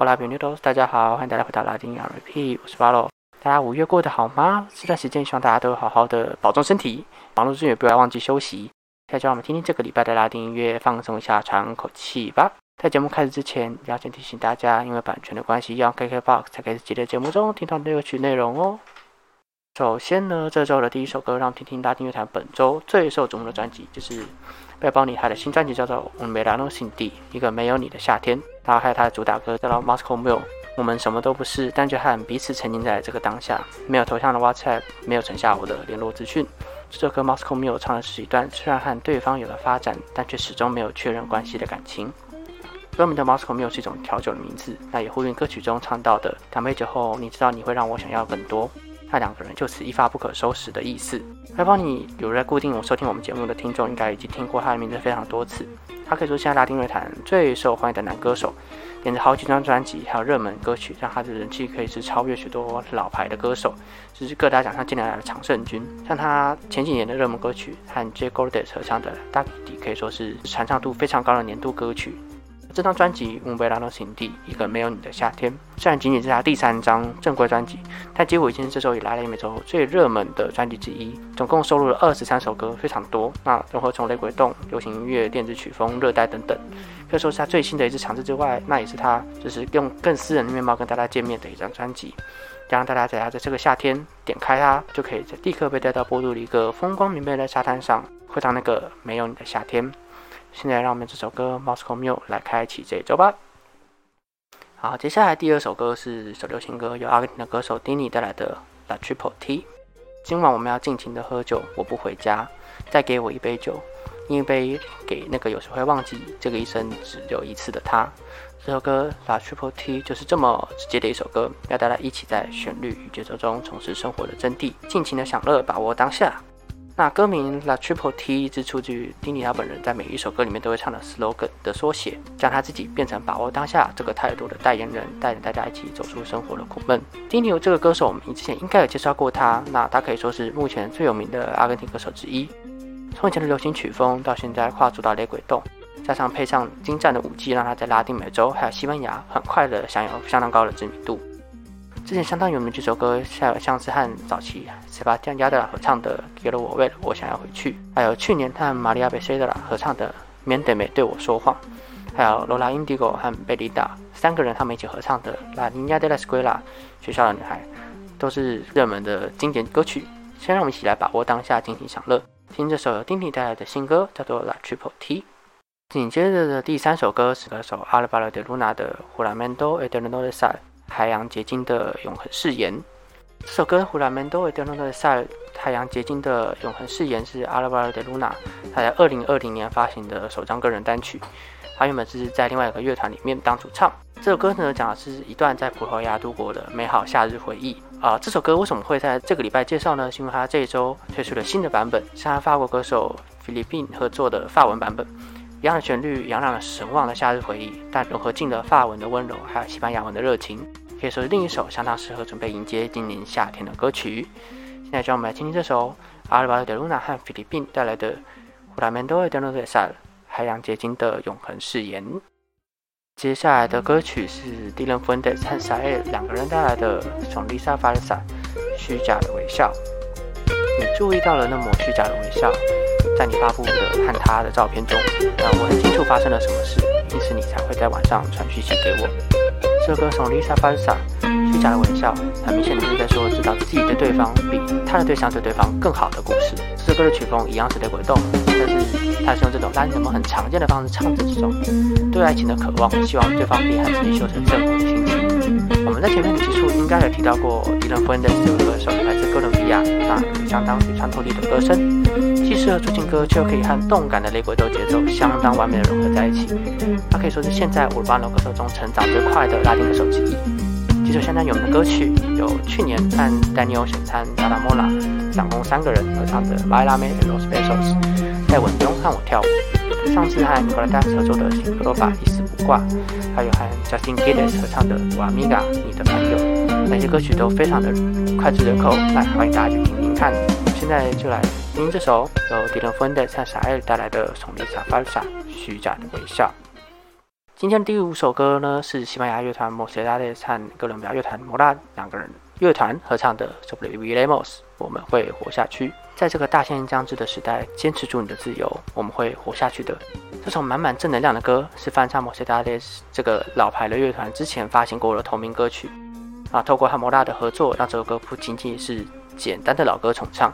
我拉比牛多，大家好，欢迎大家回到拉丁 RP，我是巴洛。大家五月过得好吗？这段时间希望大家都好好的保重身体，忙碌之余不要忘记休息。现在就让我们听听这个礼拜的拉丁音乐，放松一下，喘口气吧。在节目开始之前，要先提醒大家，因为版权的关系，要开开 Box 才可以在节目中听到这个曲内容哦。首先呢，这周的第一首歌，让听听拉丁乐坛本周最受瞩目的专辑，就是背包女孩的新专辑，叫做《梅兰诺辛蒂》，一个没有你的夏天。然后还有他的主打歌叫做《Moscow m i l l》，我们什么都不是，但却和彼此沉浸在这个当下。没有头像的 WhatsApp，没有存下我的联络资讯。这首歌《Moscow m i l l》唱的是一段虽然和对方有了发展，但却始终没有确认关系的感情。歌名的 Moscow m i l l 是一种调酒的名字，那也呼应歌曲中唱到的“两杯酒后，你知道你会让我想要更多”。那两个人就此一发不可收拾的意思。还帮你有在固定我收听我们节目的听众，应该已经听过他的名字非常多次。他可以说现在拉丁乐坛最受欢迎的男歌手，连着好几张专辑，还有热门歌曲，让他的人气可以是超越许多老牌的歌手，这是各大奖项近年来的常胜军。像他前几年的热门歌曲和 Jay Goldes 合唱的《大底》，可以说是传唱度非常高的年度歌曲。这张专辑《乌贝拉诺行地》，一个没有你的夏天，虽然仅仅是他第三张正规专辑，但几乎已经是这周以来美洲最热门的专辑之一。总共收录了二十三首歌，非常多。那融合从雷鬼动、流行音乐、电子曲风、热带等等，可以说是他最新的一支尝试之外，那也是他就是用更私人的面貌跟大家见面的一张专辑。让大家在他在这个夏天点开它，就可以在立刻被带到波多黎各风光明媚的沙滩上，回到那个没有你的夏天。现在让我们这首歌《Moscow Mule》来开启这一周吧。好，接下来第二首歌是首流行歌，由阿根廷的歌手 Dini 带来的《La Triple T》。今晚我们要尽情的喝酒，我不回家，再给我一杯酒，一杯给那个有时会忘记这个一生只有一次的他。这首歌《La Triple T》就是这么直接的一首歌，要大家一起在旋律与节奏中重拾生活的真谛，尽情的享乐，把握当下。那歌名 La Triple T 是出自于丁尼他本人在每一首歌里面都会唱的 slogan 的缩写，将他自己变成把握当下这个态度的代言人，带领大家一起走出生活的苦闷。丁尼这个歌手，我们之前应该有介绍过他，那他可以说是目前最有名的阿根廷歌手之一。从以前的流行曲风到现在跨足到雷鬼动，加上配上精湛的舞技，让他在拉丁美洲还有西班牙很快的享有相当高的知名度。之前相当有名这首歌，像像是和早期塞巴蒂亚德拉合唱的《给了我为了我想要回去》，还有去年和玛利亚贝塞德拉合唱的《缅甸美对我说谎》，还有罗拉·印第戈和贝利达三个人他们一起合唱的《拉尼亚德拉斯圭拉》学校的女孩，都是热门的经典歌曲。先让我们一起来把握当下，尽情享乐，听这首由丁丁带来的新歌，叫做《La Triple T》。紧接着的第三首歌是歌手阿尔巴罗·德鲁纳的《胡拉曼多·埃德伦诺的赛》。海洋结晶的永恒誓言，这首歌《胡兰门多维德诺的赛海洋结晶的永恒誓言》是阿拉巴尔德露娜他在二零二零年发行的首张个人单曲。他原本是在另外一个乐团里面当主唱。这首歌呢，讲的是一段在葡萄牙度过的美好夏日回忆啊。这首歌为什么会在这个礼拜介绍呢？是因为他这一周推出了新的版本，是和法国歌手菲律宾合作的法文版本。一样的旋律，洋洋的神往的夏日回忆，但融合进了法文的温柔，还有西班牙文的热情，可以说是另一首相当适合准备迎接今年夏天的歌曲。现在就让我们来听听这首阿尔巴·德鲁纳和菲律宾带来的《胡拉门多·德诺德萨海洋结晶的永恒誓言》。接下来的歌曲是迪伦·芬德和萨埃两个人带来的《从丽莎·法尔萨虚假的微笑》。你注意到了那抹虚假的微笑？在你发布的和他的照片中，让我很清楚发生了什么事，因此你才会在晚上传讯息给我。这首歌从 Lisa f a l s a 虚假的微笑，很明显的是在说知道自己对对方比他的对象对对方更好的故事。这首歌的曲风一样是雷鬼动，但是他是用这种拉丁人们很常见的方式唱着这首对爱情的渴望，希望对方可以和自己修成正果的心情。我们在前面的基础应该有提到过，迪伦·芬德这位歌手来自哥伦比亚，那有相当具穿透力的歌声，既适合抒情歌，却又可以和动感的雷鬼斗节奏相当完美的融合在一起。他可以说是现在五班罗歌手中成长最快的拉丁歌手之一。几首相当有名的歌曲有去年和 Daniel 选参达拉莫拉，总共三个人合唱的《My Love and Los Besos》，在文中和我跳舞。上次和 Nicolas 合作的《新歌罗巴》一丝不挂。还有和 Justin g i d d e s 合唱的《瓦米嘎》，你的朋友，那些歌曲都非常的脍炙人口，来欢迎大家去听听看。现在就来听这首由迪伦·芬德和沙埃尔带来的《从丽莎·法尔萨虚假的微笑》。今天第五首歌呢，是西班牙乐团 Mocedades 和哥伦比亚乐团 Mora 两个人乐团合唱的《Sobre Vivemos》，我们会活下去。在这个大限将至的时代，坚持住你的自由，我们会活下去的。这首满满正能量的歌，是翻唱 Mocedades 这个老牌的乐团之前发行过的同名歌曲。啊，透过和摩拉的合作，让这首歌不仅仅是简单的老歌重唱，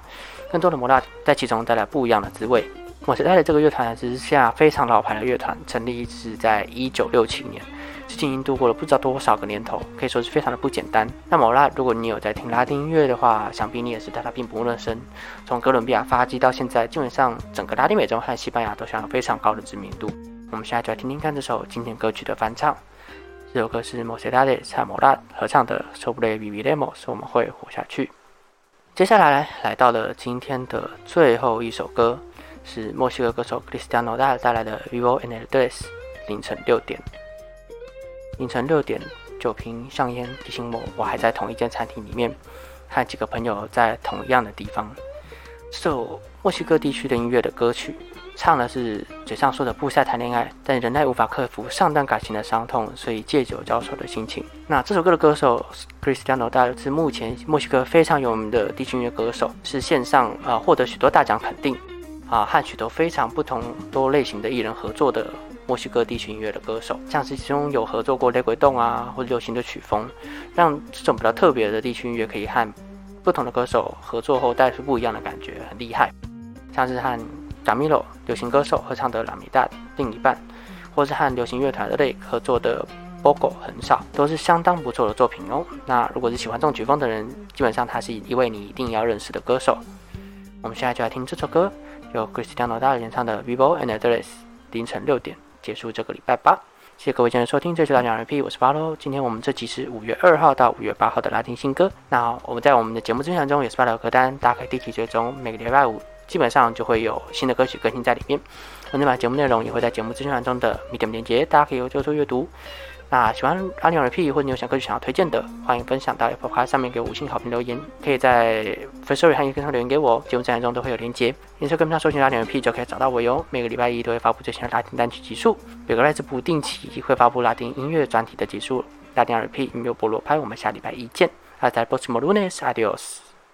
更多的摩拉在其中带来不一样的滋味。莫塞代的这个乐团只是现在非常老牌的乐团，成立是在一九六七年，至今已经度过了不知道多少个年头，可以说是非常的不简单。那么拉，如果你有在听拉丁音乐的话，想必你也是对他并不陌生。从哥伦比亚发迹到现在，基本上整个拉丁美洲和西班牙都享有非常高的知名度。我们现在就来听听看这首经典歌曲的翻唱。这首歌是莫塞达的和莫拉合唱的《受不了 Vivemos》，我们会活下去。接下来来到了今天的最后一首歌。是墨西哥歌手 Cristiano 带带来的 Vivo en el Dres 凌晨六点。凌晨六点，酒瓶香烟提醒我，我还在同一间餐厅里面，和几个朋友在同样的地方。这首墨西哥地区的音乐的歌曲，唱的是嘴上说的不再谈恋爱，但仍然无法克服上段感情的伤痛，所以借酒浇愁的心情。那这首歌的歌手 Cristiano 带是目前墨西哥非常有名的地区音乐歌手，是线上啊获得许多大奖肯定。啊，和许多非常不同多类型的艺人合作的墨西哥地区音乐的歌手，像是其中有合作过雷鬼动啊，或者流行的曲风，让这种比较特别的地区音乐可以和不同的歌手合作后带出不一样的感觉，很厉害。像是和 d a m i l o 流行歌手合唱的《拉米达》另一半，或是和流行乐团的 l a k 合作的《Bogo》很少，都是相当不错的作品哦。那如果是喜欢这种曲风的人，基本上他是一位你一定要认识的歌手。我们现在就来听这首歌。由 Cristiano 大演唱的 Vivo and Address，凌晨六点结束这个礼拜八。谢谢各位今天收听，这是拉丁 RP，我是巴喽。今天我们这集是五月二号到五月八号的拉丁新歌。那我们在我们的节目分享中也是发了歌单，大家可以定期追踪，每个礼拜五基本上就会有新的歌曲更新在里面。另外节目内容也会在节目资讯栏中的 Medium 连接，大家可以有做出阅读。那喜欢阿尼尔 P 或者你有想歌曲想要推荐的，欢迎分享到 Apple Podcast 上面给五星好评留言，可以在 Facebook 和 YouTube 上留言给我，节目资讯中都会有连接。你是跟不上搜寻阿尼尔 P 就可以找到我哟。每个礼拜一都会发布最新的拉丁单曲集数，每个来自不定期会发布拉丁音乐专题的集数。拉丁 R P 音乐菠萝拍，我们下礼拜一见。Hasta el próximo lunes，adiós。